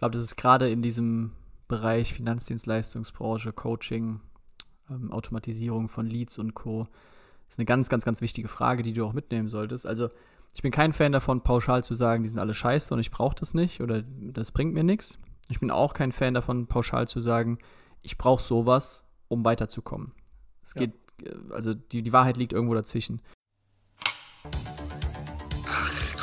glaube, das ist gerade in diesem Bereich Finanzdienstleistungsbranche, Coaching, ähm, Automatisierung von Leads und Co. ist eine ganz, ganz, ganz wichtige Frage, die du auch mitnehmen solltest. Also ich bin kein Fan davon, pauschal zu sagen, die sind alle scheiße und ich brauche das nicht oder das bringt mir nichts. Ich bin auch kein Fan davon, pauschal zu sagen, ich brauche sowas, um weiterzukommen. Es ja. geht, äh, also die, die Wahrheit liegt irgendwo dazwischen.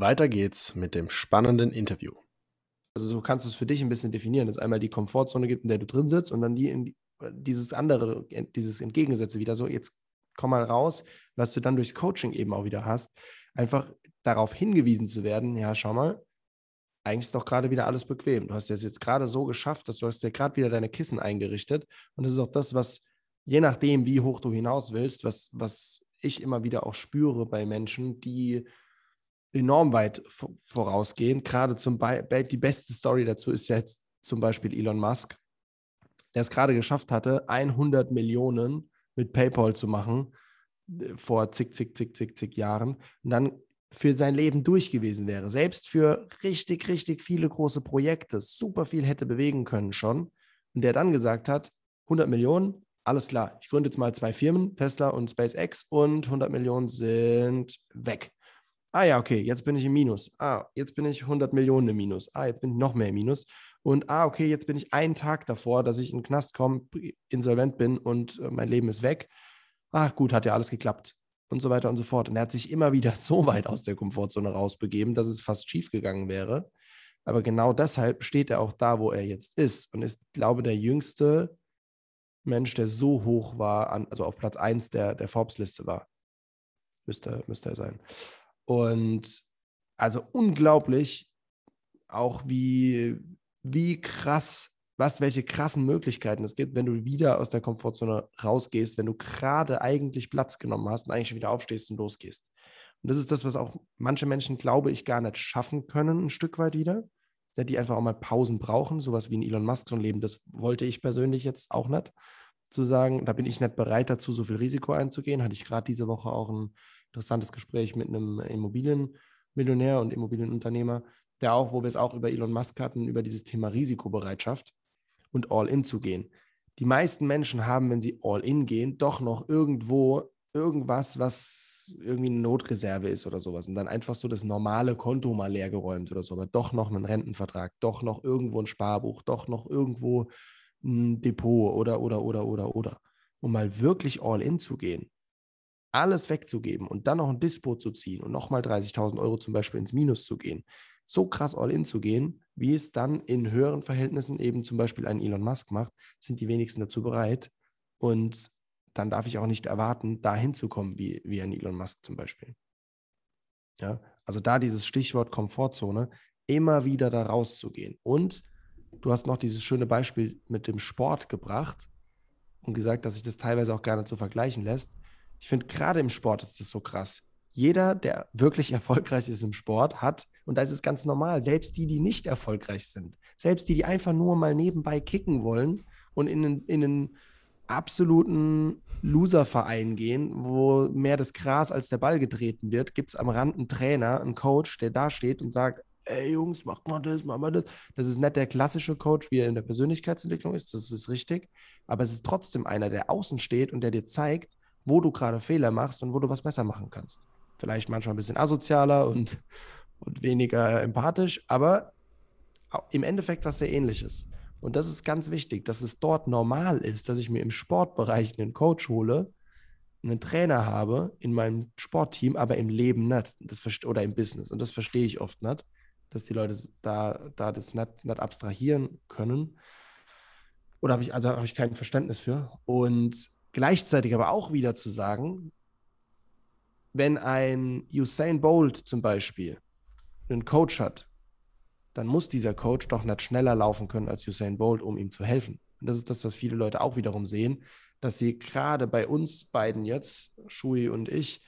Weiter geht's mit dem spannenden Interview. Also so kannst du es für dich ein bisschen definieren, dass es einmal die Komfortzone gibt, in der du drin sitzt und dann die, in, dieses andere, dieses Entgegengesetzte wieder so, jetzt komm mal raus, was du dann durchs Coaching eben auch wieder hast, einfach darauf hingewiesen zu werden, ja, schau mal, eigentlich ist doch gerade wieder alles bequem. Du hast es jetzt gerade so geschafft, dass du hast dir gerade wieder deine Kissen eingerichtet und das ist auch das, was je nachdem, wie hoch du hinaus willst, was, was ich immer wieder auch spüre bei Menschen, die enorm weit vorausgehen. Gerade zum Beispiel, die beste Story dazu ist ja jetzt zum Beispiel Elon Musk, der es gerade geschafft hatte, 100 Millionen mit PayPal zu machen, äh, vor zig, zig, zig, zig, zig Jahren. Und dann für sein Leben durch gewesen wäre. Selbst für richtig, richtig viele große Projekte super viel hätte bewegen können schon. Und der dann gesagt hat, 100 Millionen, alles klar, ich gründe jetzt mal zwei Firmen, Tesla und SpaceX und 100 Millionen sind weg. Ah ja, okay, jetzt bin ich im Minus. Ah, jetzt bin ich 100 Millionen im Minus. Ah, jetzt bin ich noch mehr im Minus. Und ah, okay, jetzt bin ich einen Tag davor, dass ich in den Knast komme, insolvent bin und äh, mein Leben ist weg. Ach gut, hat ja alles geklappt. Und so weiter und so fort. Und er hat sich immer wieder so weit aus der Komfortzone rausbegeben, dass es fast schief gegangen wäre. Aber genau deshalb steht er auch da, wo er jetzt ist und ist, glaube ich, der jüngste Mensch, der so hoch war, also auf Platz 1 der, der Forbes-Liste war. Müsste, müsste er sein. Und also unglaublich, auch wie, wie krass, was, welche krassen Möglichkeiten es gibt, wenn du wieder aus der Komfortzone rausgehst, wenn du gerade eigentlich Platz genommen hast und eigentlich schon wieder aufstehst und losgehst. Und das ist das, was auch manche Menschen, glaube ich, gar nicht schaffen können, ein Stück weit wieder. Die einfach auch mal Pausen brauchen, sowas wie ein Elon Musk so ein Leben. Das wollte ich persönlich jetzt auch nicht. Zu sagen, da bin ich nicht bereit dazu, so viel Risiko einzugehen. Hatte ich gerade diese Woche auch ein interessantes Gespräch mit einem Immobilienmillionär und Immobilienunternehmer, der auch, wo wir es auch über Elon Musk hatten, über dieses Thema Risikobereitschaft und All-In zu gehen. Die meisten Menschen haben, wenn sie All-In gehen, doch noch irgendwo irgendwas, was irgendwie eine Notreserve ist oder sowas und dann einfach so das normale Konto mal leergeräumt oder so, aber doch noch einen Rentenvertrag, doch noch irgendwo ein Sparbuch, doch noch irgendwo ein Depot oder, oder, oder, oder, oder. Um mal wirklich All-In zu gehen alles wegzugeben und dann noch ein Dispo zu ziehen und nochmal 30.000 Euro zum Beispiel ins Minus zu gehen, so krass all in zu gehen, wie es dann in höheren Verhältnissen eben zum Beispiel ein Elon Musk macht, sind die wenigsten dazu bereit. Und dann darf ich auch nicht erwarten, dahin zu kommen wie, wie ein Elon Musk zum Beispiel. Ja, also da dieses Stichwort Komfortzone, immer wieder da rauszugehen. Und du hast noch dieses schöne Beispiel mit dem Sport gebracht und gesagt, dass sich das teilweise auch gerne zu vergleichen lässt. Ich finde, gerade im Sport ist das so krass. Jeder, der wirklich erfolgreich ist im Sport, hat, und da ist es ganz normal, selbst die, die nicht erfolgreich sind, selbst die, die einfach nur mal nebenbei kicken wollen und in einen, in einen absoluten Loser-Verein gehen, wo mehr das Gras als der Ball getreten wird, gibt es am Rand einen Trainer, einen Coach, der da steht und sagt, ey Jungs, macht mal das, macht mal das. Das ist nicht der klassische Coach, wie er in der Persönlichkeitsentwicklung ist, das ist richtig, aber es ist trotzdem einer, der außen steht und der dir zeigt, wo du gerade Fehler machst und wo du was besser machen kannst. Vielleicht manchmal ein bisschen asozialer und, und weniger empathisch, aber im Endeffekt was sehr ähnliches. Und das ist ganz wichtig, dass es dort normal ist, dass ich mir im Sportbereich einen Coach hole, einen Trainer habe in meinem Sportteam, aber im Leben nicht. Das oder im Business. Und das verstehe ich oft nicht, dass die Leute da, da das nicht, nicht abstrahieren können. Oder habe ich, also habe ich kein Verständnis für. Und gleichzeitig aber auch wieder zu sagen, wenn ein Usain Bolt zum Beispiel einen Coach hat, dann muss dieser Coach doch nicht schneller laufen können als Usain Bolt, um ihm zu helfen. Und das ist das, was viele Leute auch wiederum sehen, dass sie gerade bei uns beiden jetzt, Shui und ich,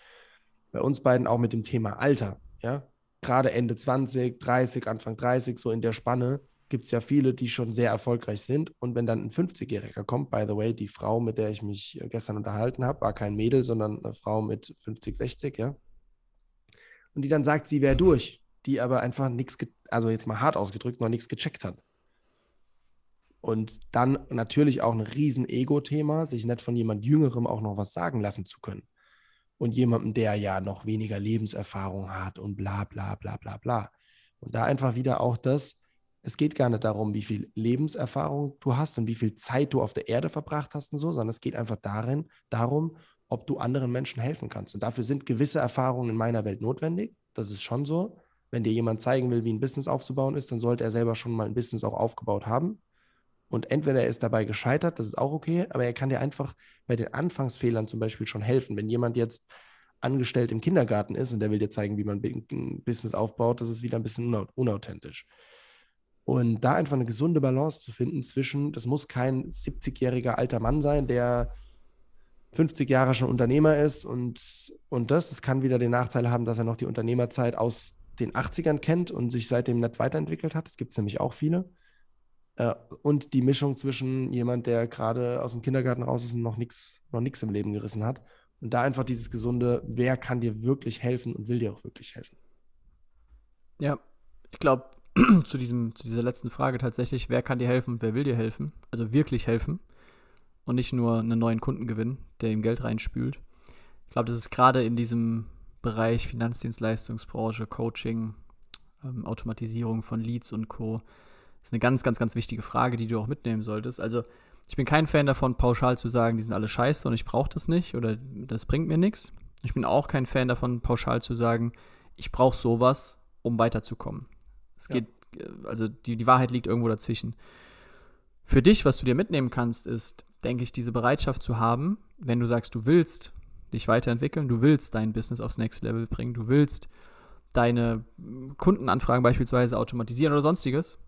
bei uns beiden auch mit dem Thema Alter, ja, gerade Ende 20, 30, Anfang 30, so in der Spanne, gibt es ja viele, die schon sehr erfolgreich sind. Und wenn dann ein 50-Jähriger kommt, by the way, die Frau, mit der ich mich gestern unterhalten habe, war kein Mädel, sondern eine Frau mit 50, 60, ja. Und die dann sagt, sie wäre durch, die aber einfach nichts, also jetzt mal hart ausgedrückt, noch nichts gecheckt hat. Und dann natürlich auch ein riesen Ego-Thema, sich nicht von jemand Jüngerem auch noch was sagen lassen zu können. Und jemandem, der ja noch weniger Lebenserfahrung hat und bla bla bla bla bla. Und da einfach wieder auch das, es geht gar nicht darum, wie viel Lebenserfahrung du hast und wie viel Zeit du auf der Erde verbracht hast und so, sondern es geht einfach darin, darum, ob du anderen Menschen helfen kannst. Und dafür sind gewisse Erfahrungen in meiner Welt notwendig. Das ist schon so. Wenn dir jemand zeigen will, wie ein Business aufzubauen ist, dann sollte er selber schon mal ein Business auch aufgebaut haben. Und entweder er ist dabei gescheitert, das ist auch okay, aber er kann dir einfach bei den Anfangsfehlern zum Beispiel schon helfen. Wenn jemand jetzt angestellt im Kindergarten ist und der will dir zeigen, wie man ein Business aufbaut, das ist wieder ein bisschen unauthentisch. Und da einfach eine gesunde Balance zu finden zwischen, das muss kein 70-jähriger alter Mann sein, der 50 Jahre schon Unternehmer ist und, und das, das kann wieder den Nachteil haben, dass er noch die Unternehmerzeit aus den 80ern kennt und sich seitdem nicht weiterentwickelt hat. Das gibt es nämlich auch viele. Äh, und die Mischung zwischen jemand, der gerade aus dem Kindergarten raus ist und noch nichts noch im Leben gerissen hat. Und da einfach dieses gesunde, wer kann dir wirklich helfen und will dir auch wirklich helfen. Ja, ich glaube, zu, zu dieser letzten Frage tatsächlich, wer kann dir helfen und wer will dir helfen? Also wirklich helfen und nicht nur einen neuen Kunden gewinnen, der ihm Geld reinspült. Ich glaube, das ist gerade in diesem Bereich Finanzdienstleistungsbranche, Coaching, ähm, Automatisierung von Leads und Co. ist eine ganz, ganz, ganz wichtige Frage, die du auch mitnehmen solltest. Also ich bin kein Fan davon, pauschal zu sagen, die sind alle scheiße und ich brauche das nicht oder das bringt mir nichts. Ich bin auch kein Fan davon, pauschal zu sagen, ich brauche sowas, um weiterzukommen. Es ja. geht, äh, also die, die Wahrheit liegt irgendwo dazwischen. Für dich, was du dir mitnehmen kannst, ist, denke ich, diese Bereitschaft zu haben, wenn du sagst, du willst dich weiterentwickeln, du willst dein Business aufs Next Level bringen, du willst deine Kundenanfragen beispielsweise automatisieren oder sonstiges,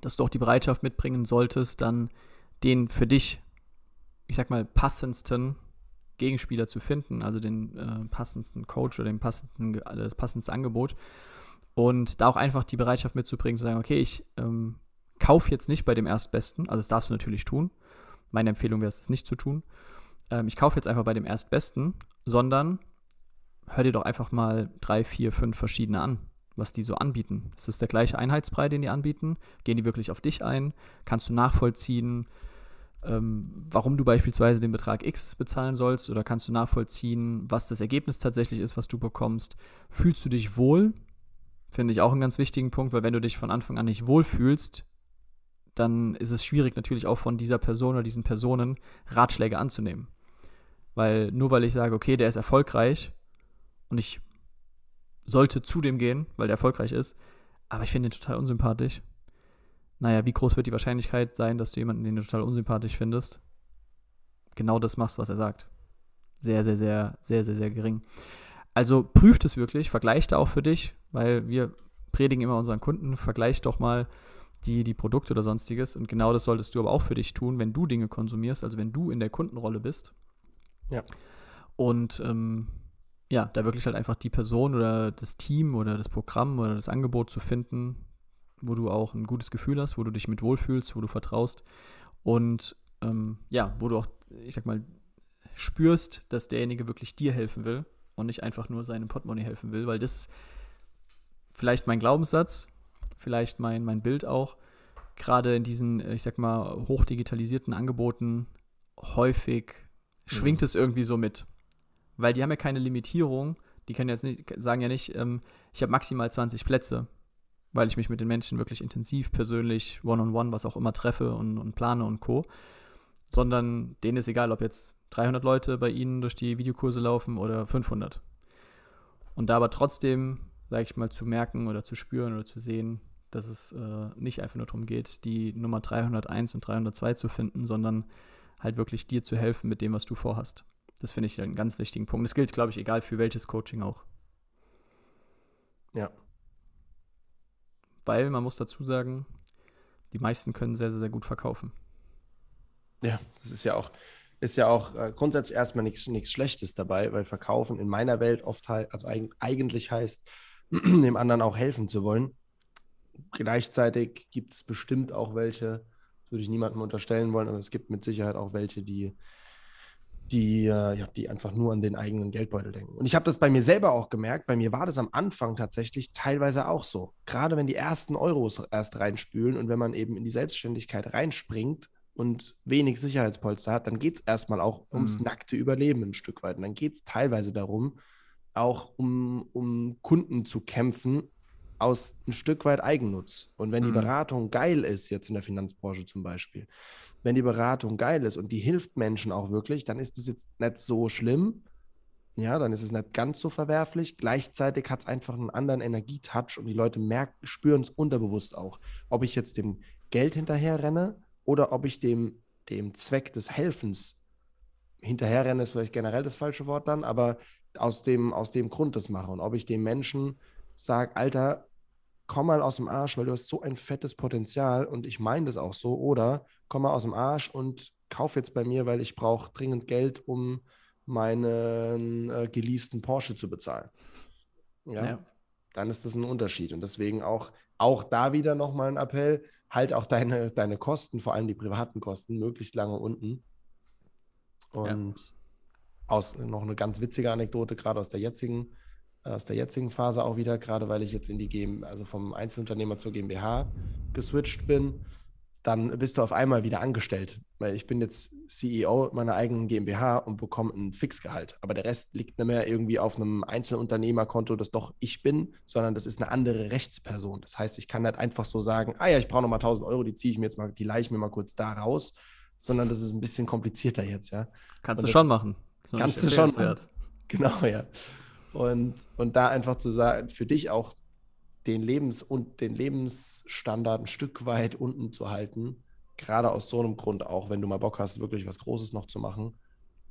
dass du auch die Bereitschaft mitbringen solltest, dann den für dich, ich sag mal, passendsten Gegenspieler zu finden, also den äh, passendsten Coach oder den passenden, äh, das passendste Angebot und da auch einfach die Bereitschaft mitzubringen, zu sagen, okay, ich ähm, kaufe jetzt nicht bei dem Erstbesten, also das darfst du natürlich tun. Meine Empfehlung wäre es, das nicht zu tun. Ähm, ich kaufe jetzt einfach bei dem Erstbesten, sondern hör dir doch einfach mal drei, vier, fünf verschiedene an, was die so anbieten. Ist das der gleiche Einheitsbrei, den die anbieten? Gehen die wirklich auf dich ein? Kannst du nachvollziehen, ähm, warum du beispielsweise den Betrag X bezahlen sollst? Oder kannst du nachvollziehen, was das Ergebnis tatsächlich ist, was du bekommst? Fühlst du dich wohl Finde ich auch einen ganz wichtigen Punkt, weil wenn du dich von Anfang an nicht wohlfühlst, dann ist es schwierig natürlich auch von dieser Person oder diesen Personen Ratschläge anzunehmen. Weil nur weil ich sage, okay, der ist erfolgreich und ich sollte zu dem gehen, weil der erfolgreich ist, aber ich finde ihn total unsympathisch. Naja, wie groß wird die Wahrscheinlichkeit sein, dass du jemanden, den du total unsympathisch findest, genau das machst, was er sagt? Sehr, sehr, sehr, sehr, sehr, sehr gering. Also prüft es wirklich, vergleicht auch für dich, weil wir predigen immer unseren Kunden, vergleich doch mal die, die Produkte oder sonstiges. Und genau das solltest du aber auch für dich tun, wenn du Dinge konsumierst, also wenn du in der Kundenrolle bist. Ja. Und ähm, ja, da wirklich halt einfach die Person oder das Team oder das Programm oder das Angebot zu finden, wo du auch ein gutes Gefühl hast, wo du dich mit wohlfühlst, wo du vertraust und ähm, ja, wo du auch, ich sag mal, spürst, dass derjenige wirklich dir helfen will und nicht einfach nur seinem Portemonnaie helfen will, weil das ist vielleicht mein Glaubenssatz, vielleicht mein, mein Bild auch, gerade in diesen, ich sag mal, hochdigitalisierten Angeboten häufig schwingt mhm. es irgendwie so mit. Weil die haben ja keine Limitierung, die können jetzt nicht, sagen ja nicht, ähm, ich habe maximal 20 Plätze, weil ich mich mit den Menschen wirklich intensiv, persönlich, one-on-one, -on -one, was auch immer treffe und, und plane und Co. Sondern denen ist egal, ob jetzt 300 Leute bei Ihnen durch die Videokurse laufen oder 500. Und da aber trotzdem, sage ich mal, zu merken oder zu spüren oder zu sehen, dass es äh, nicht einfach nur darum geht, die Nummer 301 und 302 zu finden, sondern halt wirklich dir zu helfen mit dem, was du vorhast. Das finde ich einen ganz wichtigen Punkt. Das gilt, glaube ich, egal für welches Coaching auch. Ja. Weil man muss dazu sagen, die meisten können sehr, sehr, sehr gut verkaufen. Ja, das ist ja auch, ist ja auch äh, grundsätzlich erstmal nichts, Schlechtes dabei, weil Verkaufen in meiner Welt oft halt, also eigentlich heißt, dem anderen auch helfen zu wollen. Gleichzeitig gibt es bestimmt auch welche, das würde ich niemandem unterstellen wollen, aber es gibt mit Sicherheit auch welche, die, die, äh, ja, die einfach nur an den eigenen Geldbeutel denken. Und ich habe das bei mir selber auch gemerkt. Bei mir war das am Anfang tatsächlich teilweise auch so. Gerade wenn die ersten Euros erst reinspülen und wenn man eben in die Selbstständigkeit reinspringt und wenig Sicherheitspolster hat, dann geht es erstmal auch ums mhm. nackte Überleben ein Stück weit. Und dann geht es teilweise darum, auch um, um Kunden zu kämpfen aus ein Stück weit Eigennutz. Und wenn die mhm. Beratung geil ist, jetzt in der Finanzbranche zum Beispiel, wenn die Beratung geil ist und die hilft Menschen auch wirklich, dann ist es jetzt nicht so schlimm. Ja, dann ist es nicht ganz so verwerflich. Gleichzeitig hat es einfach einen anderen Energietouch und die Leute merken, spüren es unterbewusst auch. Ob ich jetzt dem Geld hinterher renne oder ob ich dem, dem Zweck des Helfens hinterherrenne, ist vielleicht generell das falsche Wort dann, aber aus dem, aus dem Grund das mache. Und ob ich dem Menschen sage, Alter, komm mal aus dem Arsch, weil du hast so ein fettes Potenzial und ich meine das auch so. Oder komm mal aus dem Arsch und kauf jetzt bei mir, weil ich brauche dringend Geld, um meinen äh, geleasten Porsche zu bezahlen. Ja? ja? Dann ist das ein Unterschied. Und deswegen auch, auch da wieder nochmal ein Appell, halt auch deine, deine Kosten, vor allem die privaten Kosten, möglichst lange unten. Und ja. aus, noch eine ganz witzige Anekdote, gerade aus der jetzigen aus der jetzigen Phase auch wieder, gerade weil ich jetzt in die GmbH, also vom Einzelunternehmer zur GmbH geswitcht bin, dann bist du auf einmal wieder angestellt. Weil ich bin jetzt CEO meiner eigenen GmbH und bekomme ein Fixgehalt. Aber der Rest liegt nicht mehr irgendwie auf einem Einzelunternehmerkonto, das doch ich bin, sondern das ist eine andere Rechtsperson. Das heißt, ich kann nicht einfach so sagen, ah ja, ich brauche nochmal 1000 Euro, die ziehe ich mir jetzt mal, die leihe ich mir mal kurz da raus, sondern das ist ein bisschen komplizierter jetzt, ja. Kannst und du schon machen. Kannst du schon. Genau, ja. Und, und da einfach zu sagen, für dich auch den, Lebens und den Lebensstandard ein Stück weit unten zu halten, gerade aus so einem Grund auch, wenn du mal Bock hast, wirklich was Großes noch zu machen,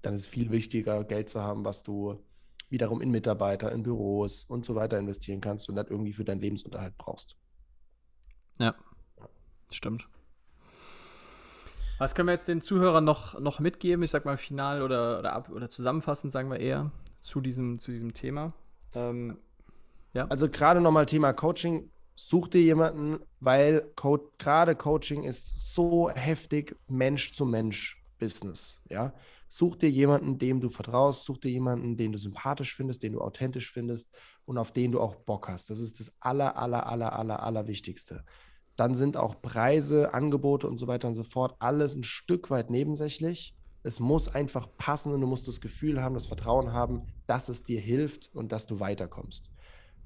dann ist es viel wichtiger, Geld zu haben, was du wiederum in Mitarbeiter, in Büros und so weiter investieren kannst und das irgendwie für deinen Lebensunterhalt brauchst. Ja, stimmt. Was können wir jetzt den Zuhörern noch, noch mitgeben? Ich sag mal final oder, oder, ab, oder zusammenfassend, sagen wir eher zu diesem, zu diesem Thema. Ähm, ja. Also gerade nochmal Thema Coaching. Such dir jemanden, weil Co gerade Coaching ist so heftig Mensch zu Mensch Business. Ja, such dir jemanden, dem du vertraust, such dir jemanden, den du sympathisch findest, den du authentisch findest und auf den du auch Bock hast. Das ist das aller, aller, aller, aller, aller Wichtigste. Dann sind auch Preise, Angebote und so weiter und so fort alles ein Stück weit nebensächlich. Es muss einfach passen und du musst das Gefühl haben, das Vertrauen haben, dass es dir hilft und dass du weiterkommst.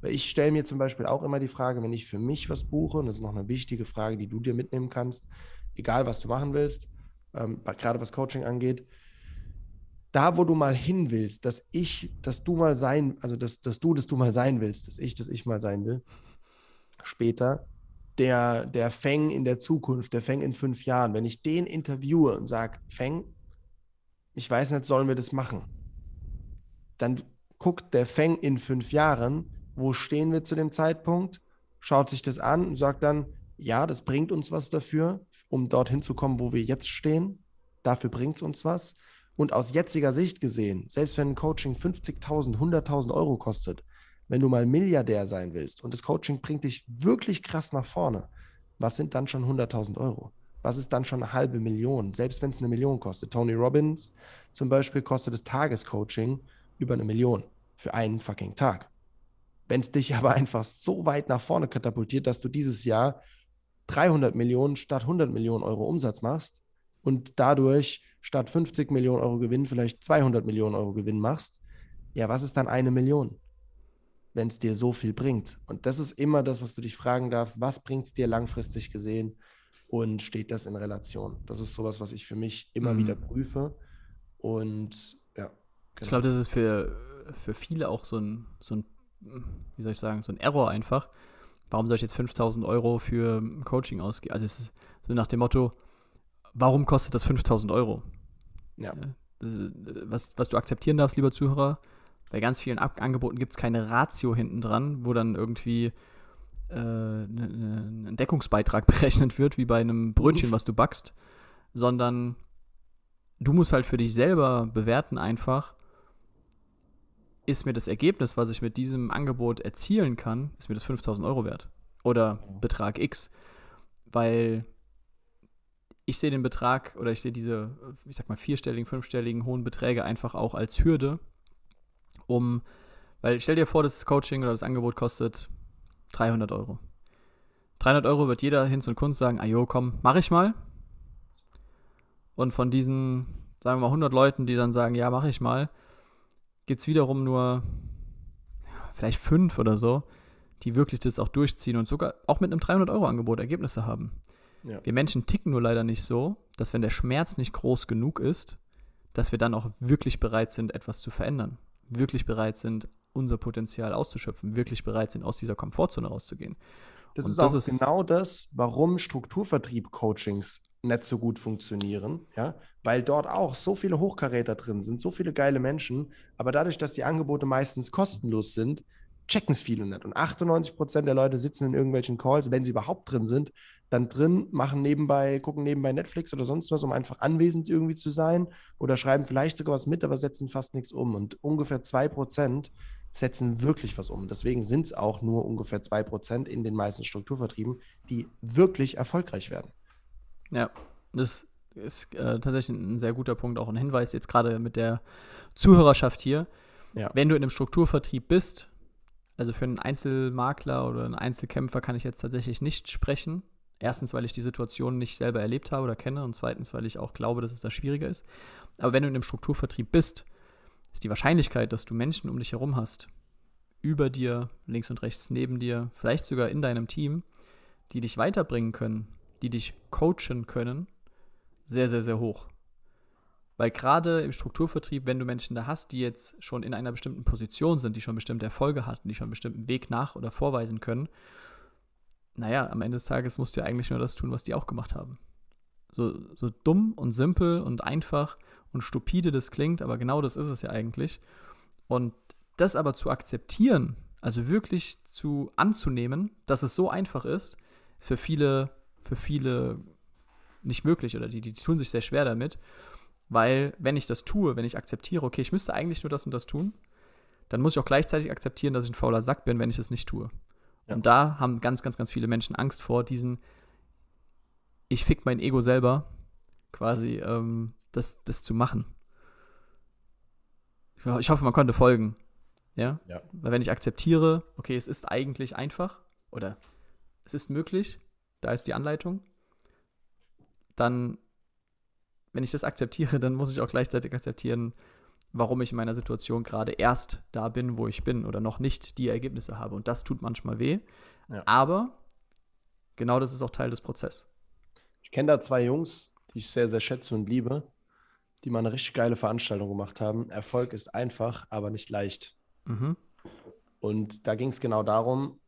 Weil ich stelle mir zum Beispiel auch immer die Frage, wenn ich für mich was buche, und das ist noch eine wichtige Frage, die du dir mitnehmen kannst, egal was du machen willst, ähm, gerade was Coaching angeht, da wo du mal hin willst, dass ich, dass du mal sein, also dass, dass du, dass du mal sein willst, dass ich, dass ich mal sein will, später, der, der Feng in der Zukunft, der Feng in fünf Jahren, wenn ich den interviewe und sage, Feng, ich weiß nicht, sollen wir das machen? Dann guckt der Feng in fünf Jahren, wo stehen wir zu dem Zeitpunkt, schaut sich das an und sagt dann, ja, das bringt uns was dafür, um dorthin zu kommen, wo wir jetzt stehen. Dafür bringt es uns was. Und aus jetziger Sicht gesehen, selbst wenn ein Coaching 50.000, 100.000 Euro kostet, wenn du mal Milliardär sein willst und das Coaching bringt dich wirklich krass nach vorne, was sind dann schon 100.000 Euro? Was ist dann schon eine halbe Million, selbst wenn es eine Million kostet. Tony Robbins zum Beispiel kostet das Tagescoaching über eine Million für einen fucking Tag. Wenn es dich aber einfach so weit nach vorne katapultiert, dass du dieses Jahr 300 Millionen statt 100 Millionen Euro Umsatz machst und dadurch statt 50 Millionen Euro Gewinn vielleicht 200 Millionen Euro Gewinn machst, ja, was ist dann eine Million? wenn es dir so viel bringt. Und das ist immer das, was du dich fragen darfst, was bringt es dir langfristig gesehen? Und steht das in Relation? Das ist sowas, was ich für mich immer mhm. wieder prüfe. Und ja. Ich glaube, das ist für, für viele auch so ein, so ein, wie soll ich sagen, so ein Error einfach. Warum soll ich jetzt 5000 Euro für Coaching ausgeben? Also es ist so nach dem Motto, warum kostet das 5000 Euro? Ja. Ist, was, was du akzeptieren darfst, lieber Zuhörer, bei ganz vielen Ab Angeboten gibt es keine Ratio hinten dran, wo dann irgendwie äh, ne, ne, ein Deckungsbeitrag berechnet wird, wie bei einem Brötchen, was du backst, sondern du musst halt für dich selber bewerten einfach, ist mir das Ergebnis, was ich mit diesem Angebot erzielen kann, ist mir das 5000 Euro wert oder Betrag X, weil ich sehe den Betrag oder ich sehe diese, ich sag mal, vierstelligen, fünfstelligen, hohen Beträge einfach auch als Hürde, um, weil stell dir vor, das Coaching oder das Angebot kostet 300 Euro. 300 Euro wird jeder Hinz und Kunst sagen, ajo, komm, mach ich mal. Und von diesen, sagen wir mal, 100 Leuten, die dann sagen, ja, mach ich mal, gibt es wiederum nur vielleicht fünf oder so, die wirklich das auch durchziehen und sogar auch mit einem 300-Euro-Angebot Ergebnisse haben. Ja. Wir Menschen ticken nur leider nicht so, dass wenn der Schmerz nicht groß genug ist, dass wir dann auch wirklich bereit sind, etwas zu verändern. Wirklich bereit sind, unser Potenzial auszuschöpfen, wirklich bereit sind, aus dieser Komfortzone rauszugehen. Das und ist das auch ist genau das, warum Strukturvertrieb-Coachings nicht so gut funktionieren, ja, weil dort auch so viele Hochkaräter drin sind, so viele geile Menschen, aber dadurch, dass die Angebote meistens kostenlos sind, checken es viele nicht. Und 98 Prozent der Leute sitzen in irgendwelchen Calls, wenn sie überhaupt drin sind, dann drin, machen nebenbei, gucken nebenbei Netflix oder sonst was, um einfach anwesend irgendwie zu sein oder schreiben vielleicht sogar was mit, aber setzen fast nichts um. Und ungefähr zwei Prozent setzen wirklich was um. Deswegen sind es auch nur ungefähr zwei Prozent in den meisten Strukturvertrieben, die wirklich erfolgreich werden. Ja, das ist äh, tatsächlich ein sehr guter Punkt, auch ein Hinweis jetzt gerade mit der Zuhörerschaft hier. Ja. Wenn du in einem Strukturvertrieb bist, also für einen Einzelmakler oder einen Einzelkämpfer kann ich jetzt tatsächlich nicht sprechen. Erstens, weil ich die Situation nicht selber erlebt habe oder kenne und zweitens, weil ich auch glaube, dass es da schwieriger ist. Aber wenn du in einem Strukturvertrieb bist, ist die Wahrscheinlichkeit, dass du Menschen um dich herum hast, über dir, links und rechts neben dir, vielleicht sogar in deinem Team, die dich weiterbringen können, die dich coachen können, sehr, sehr, sehr hoch. Weil gerade im Strukturvertrieb, wenn du Menschen da hast, die jetzt schon in einer bestimmten Position sind, die schon bestimmte Erfolge hatten, die schon einen bestimmten Weg nach oder vorweisen können, naja, am Ende des Tages musst du ja eigentlich nur das tun, was die auch gemacht haben. So, so dumm und simpel und einfach und stupide das klingt, aber genau das ist es ja eigentlich. Und das aber zu akzeptieren, also wirklich zu anzunehmen, dass es so einfach ist, ist für viele, für viele nicht möglich oder die, die tun sich sehr schwer damit. Weil, wenn ich das tue, wenn ich akzeptiere, okay, ich müsste eigentlich nur das und das tun, dann muss ich auch gleichzeitig akzeptieren, dass ich ein fauler Sack bin, wenn ich es nicht tue. Ja. Und da haben ganz, ganz, ganz viele Menschen Angst vor, diesen, ich fick mein Ego selber, quasi, ähm, das, das zu machen. Ich hoffe, man konnte folgen. Ja? ja? Weil wenn ich akzeptiere, okay, es ist eigentlich einfach oder es ist möglich, da ist die Anleitung, dann, wenn ich das akzeptiere, dann muss ich auch gleichzeitig akzeptieren, warum ich in meiner Situation gerade erst da bin, wo ich bin oder noch nicht die Ergebnisse habe. Und das tut manchmal weh. Ja. Aber genau das ist auch Teil des Prozesses. Ich kenne da zwei Jungs, die ich sehr, sehr schätze und liebe, die mal eine richtig geile Veranstaltung gemacht haben. Erfolg ist einfach, aber nicht leicht. Mhm. Und da ging es genau darum,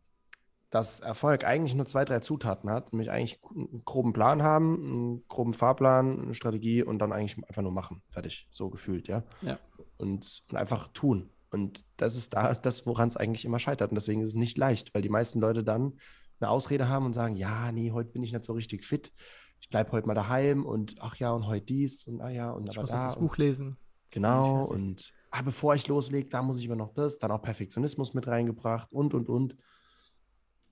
dass Erfolg eigentlich nur zwei, drei Zutaten hat, nämlich eigentlich einen groben Plan haben, einen groben Fahrplan, eine Strategie und dann eigentlich einfach nur machen. Fertig, so gefühlt, ja. ja. Und, und einfach tun. Und das ist da das, woran es eigentlich immer scheitert. Und deswegen ist es nicht leicht, weil die meisten Leute dann eine Ausrede haben und sagen, ja, nee, heute bin ich nicht so richtig fit. Ich bleibe heute mal daheim und ach ja, und heute dies und ah ja, und ich aber muss da. das Buch lesen. Genau, und ah, bevor ich loslege, da muss ich aber noch das, dann auch Perfektionismus mit reingebracht und und und.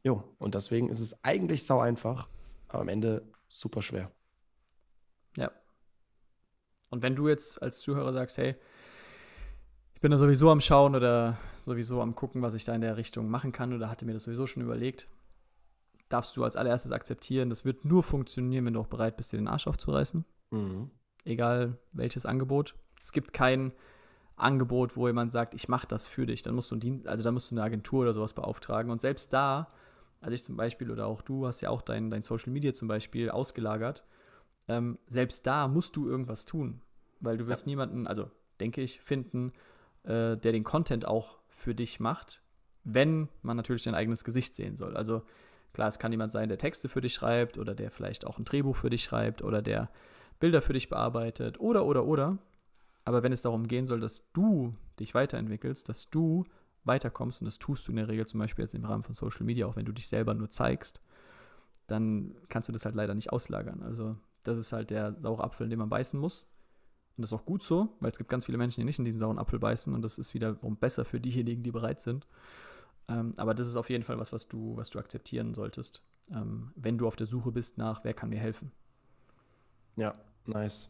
Jo, und deswegen ist es eigentlich sau einfach, aber am Ende super schwer. Ja. Und wenn du jetzt als Zuhörer sagst, hey, ich bin da sowieso am Schauen oder sowieso am Gucken, was ich da in der Richtung machen kann oder hatte mir das sowieso schon überlegt, darfst du als allererstes akzeptieren, das wird nur funktionieren, wenn du auch bereit bist, dir den Arsch aufzureißen. Mhm. Egal welches Angebot. Es gibt kein Angebot, wo jemand sagt, ich mache das für dich. Dann musst du, Dienst, also dann musst du eine Agentur oder sowas beauftragen. Und selbst da also ich zum Beispiel oder auch du hast ja auch dein, dein Social Media zum Beispiel ausgelagert, ähm, selbst da musst du irgendwas tun. weil du wirst ja. niemanden, also denke ich, finden, äh, der den Content auch für dich macht, wenn man natürlich dein eigenes Gesicht sehen soll. Also klar, es kann jemand sein, der Texte für dich schreibt oder der vielleicht auch ein Drehbuch für dich schreibt oder der Bilder für dich bearbeitet oder, oder, oder. Aber wenn es darum gehen soll, dass du dich weiterentwickelst, dass du weiterkommst, und das tust du in der Regel zum Beispiel jetzt im Rahmen von Social Media, auch wenn du dich selber nur zeigst, dann kannst du das halt leider nicht auslagern. Also das ist halt der saure Apfel, in den man beißen muss. Und das ist auch gut so, weil es gibt ganz viele Menschen, die nicht in diesen sauren Apfel beißen und das ist wiederum besser für diejenigen, die bereit sind. Ähm, aber das ist auf jeden Fall was, was du, was du akzeptieren solltest, ähm, wenn du auf der Suche bist nach, wer kann mir helfen. Ja, nice.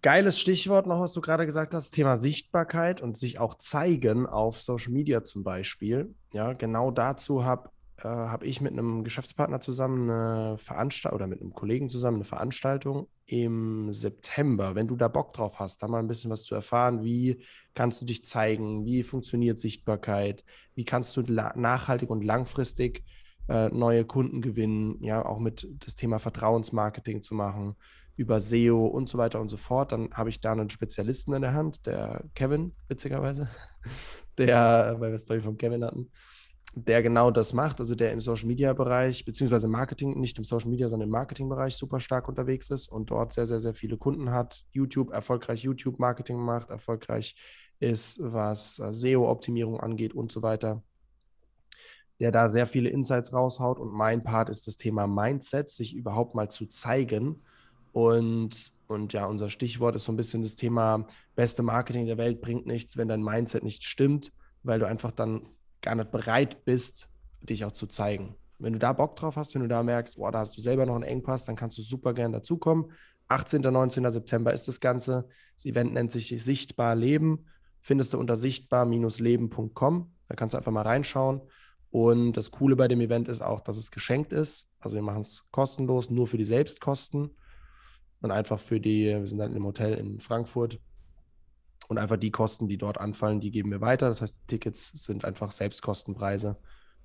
Geiles Stichwort noch, was du gerade gesagt hast, Thema Sichtbarkeit und sich auch zeigen auf Social Media zum Beispiel. Ja, genau dazu habe äh, habe ich mit einem Geschäftspartner zusammen eine Veranstaltung oder mit einem Kollegen zusammen eine Veranstaltung im September. Wenn du da Bock drauf hast, da mal ein bisschen was zu erfahren, wie kannst du dich zeigen, wie funktioniert Sichtbarkeit, wie kannst du nachhaltig und langfristig äh, neue Kunden gewinnen, ja, auch mit das Thema Vertrauensmarketing zu machen, über SEO und so weiter und so fort, dann habe ich da einen Spezialisten in der Hand, der Kevin, witzigerweise, der, weil wir es vorhin von Kevin hatten, der genau das macht, also der im Social Media Bereich, beziehungsweise Marketing, nicht im Social Media, sondern im Marketing Bereich super stark unterwegs ist und dort sehr, sehr, sehr viele Kunden hat, YouTube, erfolgreich YouTube Marketing macht, erfolgreich ist, was SEO-Optimierung angeht und so weiter. Der da sehr viele Insights raushaut und mein Part ist das Thema Mindset, sich überhaupt mal zu zeigen. Und, und ja, unser Stichwort ist so ein bisschen das Thema beste Marketing der Welt bringt nichts, wenn dein Mindset nicht stimmt, weil du einfach dann gar nicht bereit bist, dich auch zu zeigen. Wenn du da Bock drauf hast, wenn du da merkst, boah, da hast du selber noch einen Engpass, dann kannst du super gerne dazukommen. 18. 19. September ist das Ganze. Das Event nennt sich Sichtbar Leben. Findest du unter sichtbar-leben.com. Da kannst du einfach mal reinschauen. Und das Coole bei dem Event ist auch, dass es geschenkt ist. Also wir machen es kostenlos, nur für die Selbstkosten. Und einfach für die, wir sind dann im Hotel in Frankfurt, und einfach die Kosten, die dort anfallen, die geben wir weiter. Das heißt, Tickets sind einfach Selbstkostenpreise.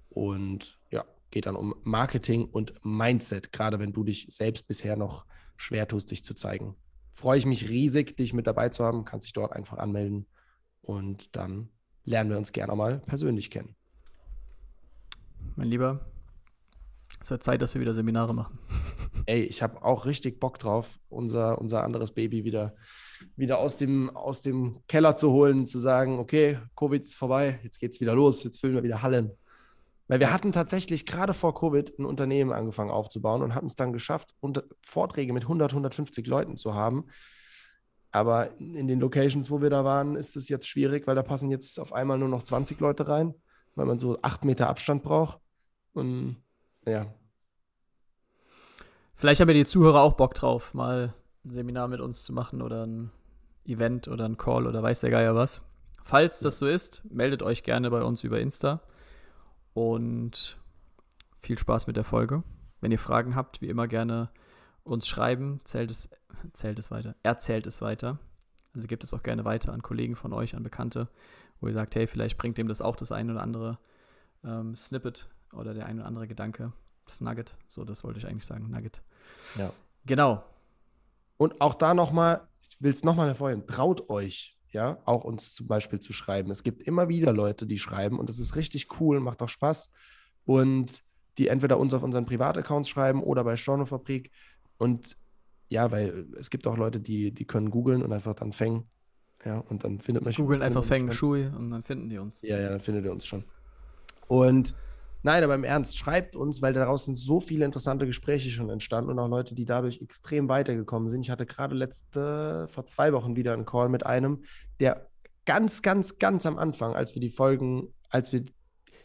Und ja, geht dann um Marketing und Mindset, gerade wenn du dich selbst bisher noch schwer tust, dich zu zeigen. Freue ich mich riesig, dich mit dabei zu haben. Kannst dich dort einfach anmelden. Und dann lernen wir uns gerne mal persönlich kennen. Mein Lieber, es wird Zeit, dass wir wieder Seminare machen. Ey, ich habe auch richtig Bock drauf, unser, unser anderes Baby wieder wieder aus dem, aus dem Keller zu holen, zu sagen, okay, Covid ist vorbei, jetzt geht es wieder los, jetzt füllen wir wieder Hallen. Weil wir hatten tatsächlich gerade vor Covid ein Unternehmen angefangen aufzubauen und hatten es dann geschafft, unter, Vorträge mit 100, 150 Leuten zu haben. Aber in den Locations, wo wir da waren, ist es jetzt schwierig, weil da passen jetzt auf einmal nur noch 20 Leute rein, weil man so acht Meter Abstand braucht. Und ja. Vielleicht haben ja die Zuhörer auch Bock drauf, mal ein Seminar mit uns zu machen oder ein Event oder ein Call oder weiß der Geier was. Falls das so ist, meldet euch gerne bei uns über Insta und viel Spaß mit der Folge. Wenn ihr Fragen habt, wie immer gerne uns schreiben, zählt es, zählt es weiter, erzählt es weiter. Also gebt es auch gerne weiter an Kollegen von euch, an Bekannte, wo ihr sagt, hey, vielleicht bringt dem das auch das ein oder andere ähm, Snippet oder der ein oder andere Gedanke. Das Nugget, so das wollte ich eigentlich sagen, Nugget. Ja. Genau. Und auch da nochmal, ich will es nochmal hervorheben, traut euch, ja, auch uns zum Beispiel zu schreiben. Es gibt immer wieder Leute, die schreiben und das ist richtig cool, macht auch Spaß. Und die entweder uns auf unseren Privataccounts schreiben oder bei Stornofabrik. Und ja, weil es gibt auch Leute, die, die können googeln und einfach dann Feng. Ja, und dann findet man. Googeln einfach Feng Shui und dann finden die uns. Ja, ja, dann findet ihr uns schon. Und Nein, aber im Ernst, schreibt uns, weil daraus sind so viele interessante Gespräche schon entstanden und auch Leute, die dadurch extrem weitergekommen sind. Ich hatte gerade letzte, vor zwei Wochen wieder einen Call mit einem, der ganz, ganz, ganz am Anfang, als wir die Folgen, als wir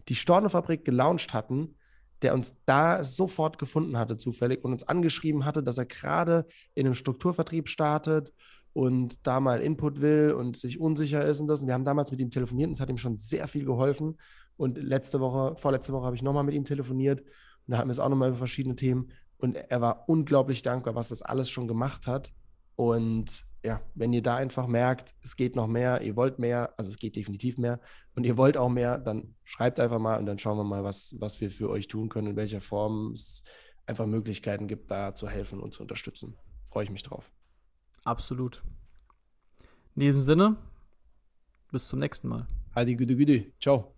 die Stornefabrik gelauncht hatten, der uns da sofort gefunden hatte, zufällig, und uns angeschrieben hatte, dass er gerade in einem Strukturvertrieb startet und da mal Input will und sich unsicher ist und das. Und wir haben damals mit ihm telefoniert und es hat ihm schon sehr viel geholfen. Und letzte Woche, vorletzte Woche habe ich nochmal mit ihm telefoniert und da hatten wir es auch nochmal über verschiedene Themen. Und er war unglaublich dankbar, was das alles schon gemacht hat. Und ja, wenn ihr da einfach merkt, es geht noch mehr, ihr wollt mehr, also es geht definitiv mehr und ihr wollt auch mehr, dann schreibt einfach mal und dann schauen wir mal, was, was wir für euch tun können, in welcher Form es einfach Möglichkeiten gibt, da zu helfen und zu unterstützen. Freue ich mich drauf. Absolut. In diesem Sinne, bis zum nächsten Mal. Adi Güde Güde. Ciao.